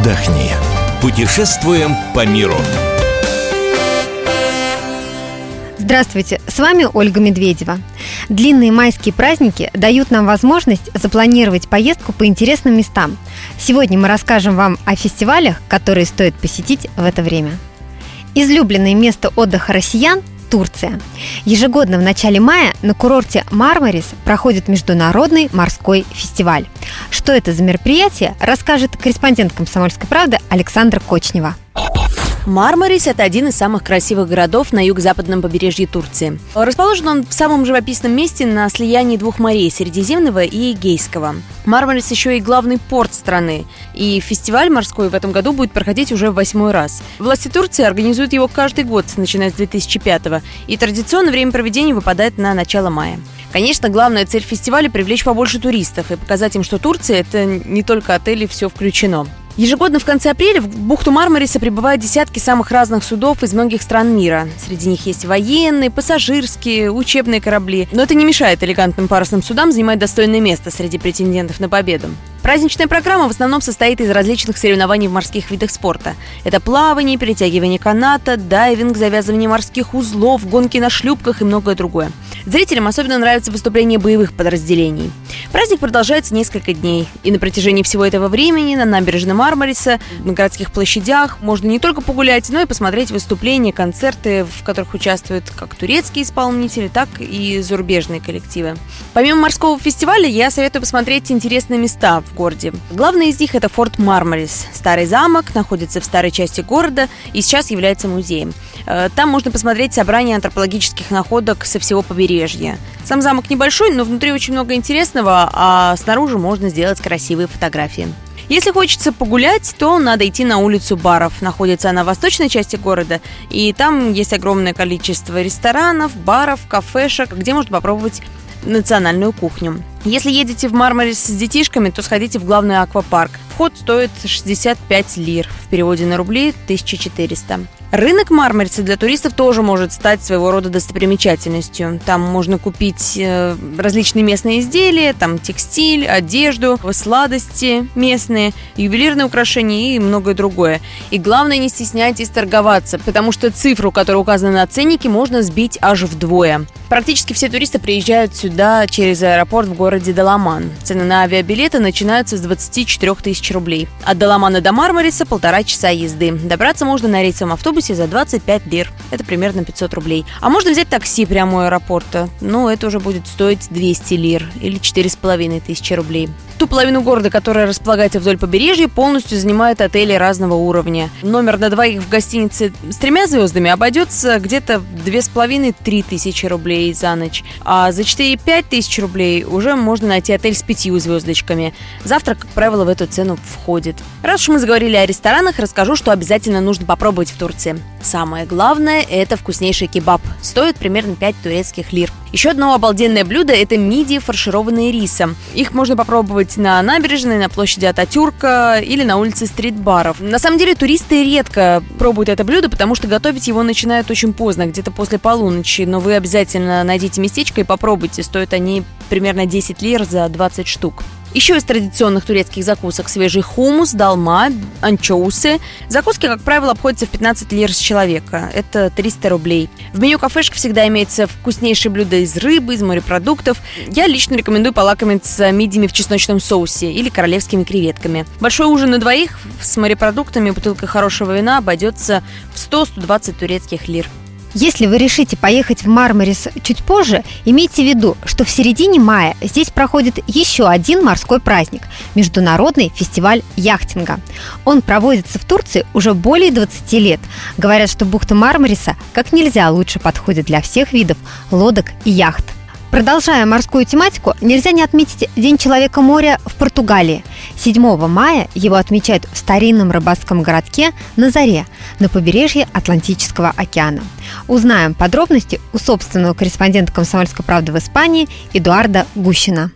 отдохни. Путешествуем по миру. Здравствуйте, с вами Ольга Медведева. Длинные майские праздники дают нам возможность запланировать поездку по интересным местам. Сегодня мы расскажем вам о фестивалях, которые стоит посетить в это время. Излюбленное место отдыха россиян Турция. Ежегодно в начале мая на курорте Мармарис проходит международный морской фестиваль. Что это за мероприятие, расскажет корреспондент «Комсомольской правды» Александра Кочнева. Мармарис – это один из самых красивых городов на юго-западном побережье Турции. Расположен он в самом живописном месте на слиянии двух морей – Средиземного и Эгейского. Мармарис еще и главный порт страны, и фестиваль морской в этом году будет проходить уже в восьмой раз. Власти Турции организуют его каждый год, начиная с 2005 года, и традиционно время проведения выпадает на начало мая. Конечно, главная цель фестиваля – привлечь побольше туристов и показать им, что Турция – это не только отели, все включено. Ежегодно в конце апреля в бухту Мармариса прибывают десятки самых разных судов из многих стран мира. Среди них есть военные, пассажирские, учебные корабли. Но это не мешает элегантным парусным судам занимать достойное место среди претендентов на победу. Праздничная программа в основном состоит из различных соревнований в морских видах спорта. Это плавание, перетягивание каната, дайвинг, завязывание морских узлов, гонки на шлюпках и многое другое. Зрителям особенно нравятся выступления боевых подразделений. Праздник продолжается несколько дней, и на протяжении всего этого времени на набережной Мармариса, на городских площадях можно не только погулять, но и посмотреть выступления, концерты, в которых участвуют как турецкие исполнители, так и зарубежные коллективы. Помимо морского фестиваля, я советую посмотреть интересные места в городе. Главный из них это форт Мармарис. Старый замок находится в старой части города и сейчас является музеем. Э, там можно посмотреть собрание антропологических находок со всего побережья. Сам замок небольшой, но внутри очень много интересного, а снаружи можно сделать красивые фотографии. Если хочется погулять, то надо идти на улицу баров. Находится она в восточной части города, и там есть огромное количество ресторанов, баров, кафешек, где можно попробовать национальную кухню. Если едете в Мармарис с детишками, то сходите в главный аквапарк. Вход стоит 65 лир, в переводе на рубли 1400. Рынок Мармарица для туристов тоже может стать своего рода достопримечательностью. Там можно купить э, различные местные изделия, там текстиль, одежду, сладости местные, ювелирные украшения и многое другое. И главное, не стесняйтесь торговаться, потому что цифру, которая указана на ценнике, можно сбить аж вдвое. Практически все туристы приезжают сюда через аэропорт в городе Даламан. Цены на авиабилеты начинаются с 24 тысяч рублей. От Даламана до Мармариса полтора часа езды. Добраться можно на рейсовом автобусе автобусе за 25 лир. Это примерно 500 рублей. А можно взять такси прямо у аэропорта. Ну, это уже будет стоить 200 лир или 4,5 тысячи рублей. Ту половину города, которая располагается вдоль побережья, полностью занимают отели разного уровня. Номер на двоих в гостинице с тремя звездами обойдется где-то 2,5-3 тысячи рублей за ночь. А за 4-5 тысяч рублей уже можно найти отель с пятью звездочками. Завтрак, как правило, в эту цену входит. Раз уж мы заговорили о ресторанах, расскажу, что обязательно нужно попробовать в Турции. Самое главное – это вкуснейший кебаб. Стоит примерно 5 турецких лир. Еще одно обалденное блюдо – это мидии, фаршированные рисом. Их можно попробовать на набережной, на площади Ататюрка или на улице стрит-баров. На самом деле туристы редко пробуют это блюдо, потому что готовить его начинают очень поздно, где-то после полуночи. Но вы обязательно найдите местечко и попробуйте. Стоят они примерно 10 лир за 20 штук. Еще из традиционных турецких закусок свежий хумус, долма, анчоусы. Закуски, как правило, обходятся в 15 лир с человека. Это 300 рублей. В меню кафешек всегда имеется вкуснейшие блюда из рыбы, из морепродуктов. Я лично рекомендую полакомиться мидиями в чесночном соусе или королевскими креветками. Большой ужин на двоих с морепродуктами и бутылкой хорошего вина обойдется в 100-120 турецких лир. Если вы решите поехать в Мармарис чуть позже, имейте в виду, что в середине мая здесь проходит еще один морской праздник – Международный фестиваль яхтинга. Он проводится в Турции уже более 20 лет. Говорят, что бухта Мармариса как нельзя лучше подходит для всех видов лодок и яхт – Продолжая морскую тематику, нельзя не отметить День человека моря в Португалии. 7 мая его отмечают в старинном рыбацком городке Назаре на побережье Атлантического океана. Узнаем подробности у собственного корреспондента «Комсомольской правды» в Испании Эдуарда Гущина.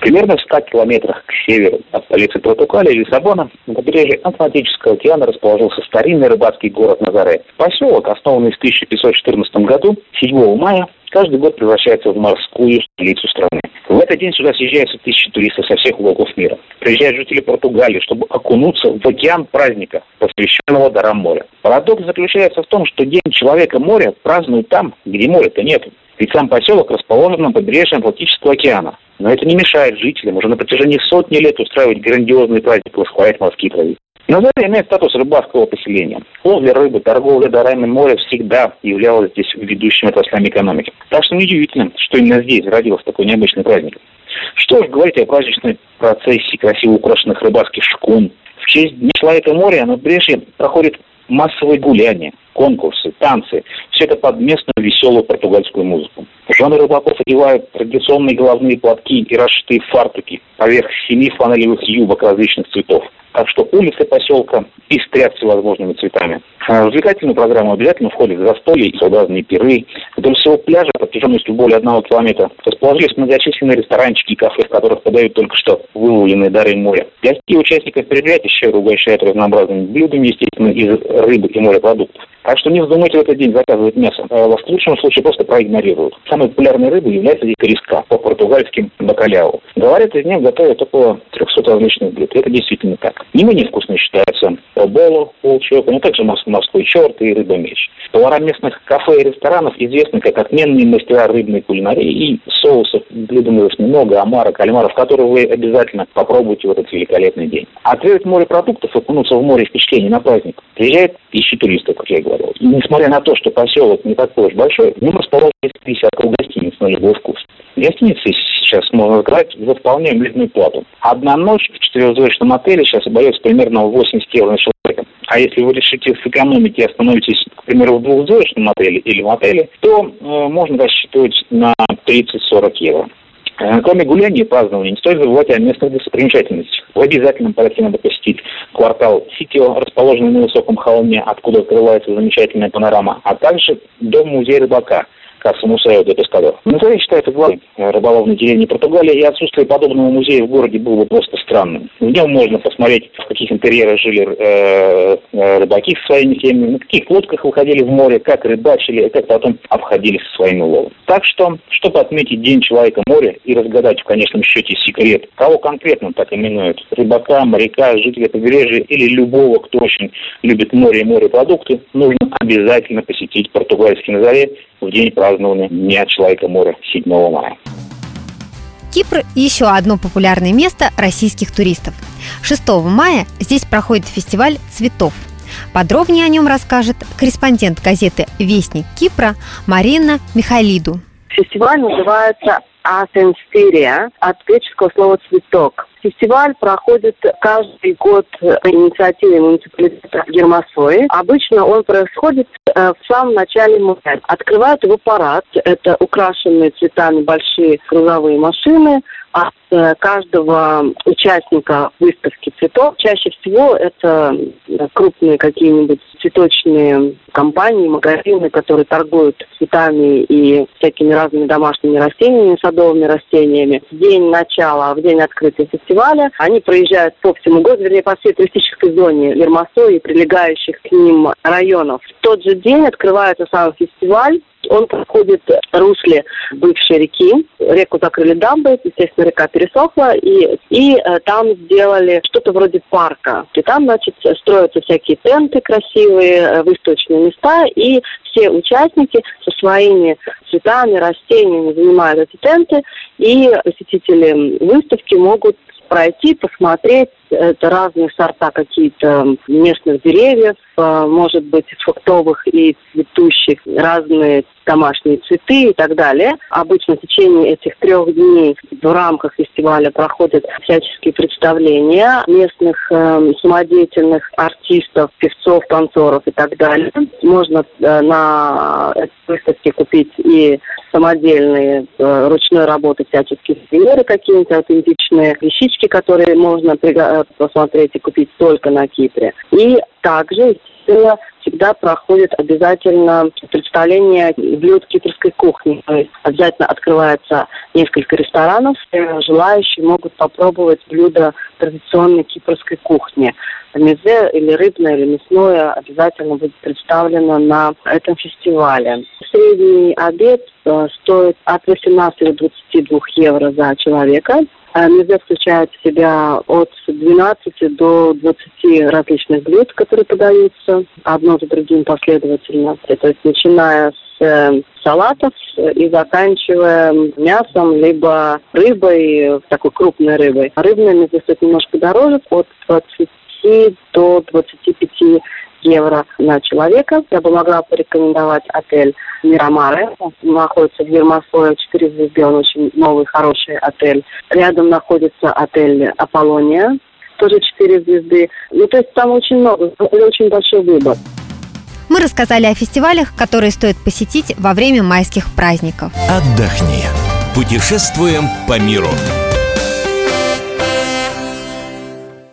Примерно в 100 километрах к северу от столицы Португалии, Лиссабона, на побережье Атлантического океана расположился старинный рыбацкий город Назаре. Поселок, основанный в 1514 году, 7 мая, каждый год превращается в морскую столицу страны. В этот день сюда съезжаются тысячи туристов со всех уголков мира. Приезжают жители Португалии, чтобы окунуться в океан праздника, посвященного дарам моря. Парадокс заключается в том, что День человека моря празднуют там, где моря-то нет. Ведь сам поселок расположен на побережье Атлантического океана. Но это не мешает жителям уже на протяжении сотни лет устраивать грандиозный праздник и восхвалять морские традиции. Назар имеет статус рыбацкого поселения. Ловля рыбы, торговля дарами моря всегда являлась здесь ведущими отраслями экономики. Так что неудивительно, что именно здесь родился такой необычный праздник. Что ж говорить о праздничной процессии красиво украшенных рыбацких шкун. В честь Дня человека моря на побережье проходит массовые гуляния, конкурсы, танцы. Все это под местную веселую португальскую музыку. Жены рыбаков одевают традиционные головные платки и расшитые фартуки поверх семи фланелевых юбок различных цветов. Так что улицы поселка пестрят всевозможными цветами. В развлекательную программу обязательно входят застолья и своеобразные пиры. Вдоль всего пляжа протяженностью более одного километра расположились многочисленные ресторанчики и кафе, в которых подают только что выловленные дары моря. Гостей участников мероприятия щедро угощают разнообразными блюдами, естественно, из рыбы и морепродуктов. Так что не вздумайте в этот день заказывать мясо. Вас в лучшем случае просто проигнорируют. Самой популярной рыбой является дикореска, по-португальски бакаляу. Говорят, из них готовят около 300 различных блюд. Это действительно так. Не менее вкусно считается боло, волчок, но также морской черт и рыба-меч. Повара местных кафе и ресторанов известны как отменные мастера рыбной кулинарии и соусов, блюдам много, омара, кальмаров, которые вы обязательно попробуйте в этот великолепный день. Отведать морепродуктов и окунуться в море впечатлений на праздник приезжает тысячи туристов, как я. И несмотря на то, что поселок не такой уж большой, в нем расположено десятков гостиниц на любой вкус. Гостиницы сейчас можно сказать за вполне мирную плату. Одна ночь в четырехзвездочном отеле сейчас обойдется примерно 80 евро на человека. А если вы решите сэкономить и остановитесь, к примеру, в двухзвездочном отеле или в отеле, то э, можно рассчитывать на 30-40 евро. Кроме гуляния и празднования, не стоит забывать о местных достопримечательностях. В обязательном порядке надо посетить квартал Ситио, расположенный на высоком холме, откуда открывается замечательная панорама, а также дом-музей рыбака – Касса Мусаева де Пескадор. Музей считается главной рыболовной деревни Португалии, и отсутствие подобного музея в городе было бы просто странным. В нем можно посмотреть, в каких интерьерах жили э, э, рыбаки со своими семьями, на каких лодках выходили в море, как рыбачили, и как потом обходились со своим уловом. Так что, чтобы отметить День человека моря и разгадать в конечном счете секрет, кого конкретно так именуют, рыбака, моряка, жителя побережья или любого, кто очень любит море и морепродукты, нужно обязательно посетить португальский Назаре в день празднования Дня Человека моря 7 мая. Кипр – еще одно популярное место российских туристов. 6 мая здесь проходит фестиваль цветов. Подробнее о нем расскажет корреспондент газеты «Вестник Кипра» Марина Михайлиду. Фестиваль называется «Асенстерия» от греческого слова «цветок». Фестиваль проходит каждый год по инициативе муниципалитета Гермасои. Обычно он происходит э, в самом начале мая. Открывают его парад. Это украшенные цветами большие грузовые машины – от э, каждого участника выставки цветов. Чаще всего это э, крупные какие-нибудь цветочные компании, магазины, которые торгуют цветами и всякими разными домашними растениями, садовыми растениями. В день начала, в день открытия фестиваля они проезжают по всему городу, вернее, по всей туристической зоне Ермосо и прилегающих к ним районов. В тот же день открывается сам фестиваль, он проходит в русле бывшей реки. Реку закрыли дамбы, естественно, река пересохла, и, и э, там сделали что-то вроде парка. И там, значит, строятся всякие тенты красивые, э, выставочные места, и все участники со своими цветами, растениями занимают эти тенты, и посетители выставки могут пройти, посмотреть. Это разные сорта какие-то местных деревьев, э, может быть, фруктовых и цветущих, разные домашние цветы и так далее. Обычно в течение этих трех дней в рамках фестиваля проходят всяческие представления местных э, самодеятельных артистов, певцов, танцоров и так далее. Можно э, на выставке купить и самодельные э, ручной работы всяческие сувениры какие-нибудь аутентичные, вещички, которые можно э, посмотреть и купить только на Кипре. И также, всегда проходит обязательно представление блюд кипрской кухни. То есть обязательно открывается несколько ресторанов, желающие могут попробовать блюда традиционной кипрской кухни. Мезе или рыбное, или мясное обязательно будет представлено на этом фестивале. Средний обед э, стоит от 18 до 22 евро за человека. Э, Мезе включает в себя от 12 до 20 различных блюд, которые подаются одно за другим последовательно. То есть начиная с э, салатов и заканчивая мясом, либо рыбой, такой крупной рыбой. Рыбная мезе стоит немножко дороже, от 20 до 25 евро на человека. Я бы могла порекомендовать отель Мирамары. Он находится в Ермосое, 4 звезды, он очень новый, хороший отель. Рядом находится отель Аполлония, тоже 4 звезды. Ну, то есть там очень много, очень большой выбор. Мы рассказали о фестивалях, которые стоит посетить во время майских праздников. Отдохни. Путешествуем по миру.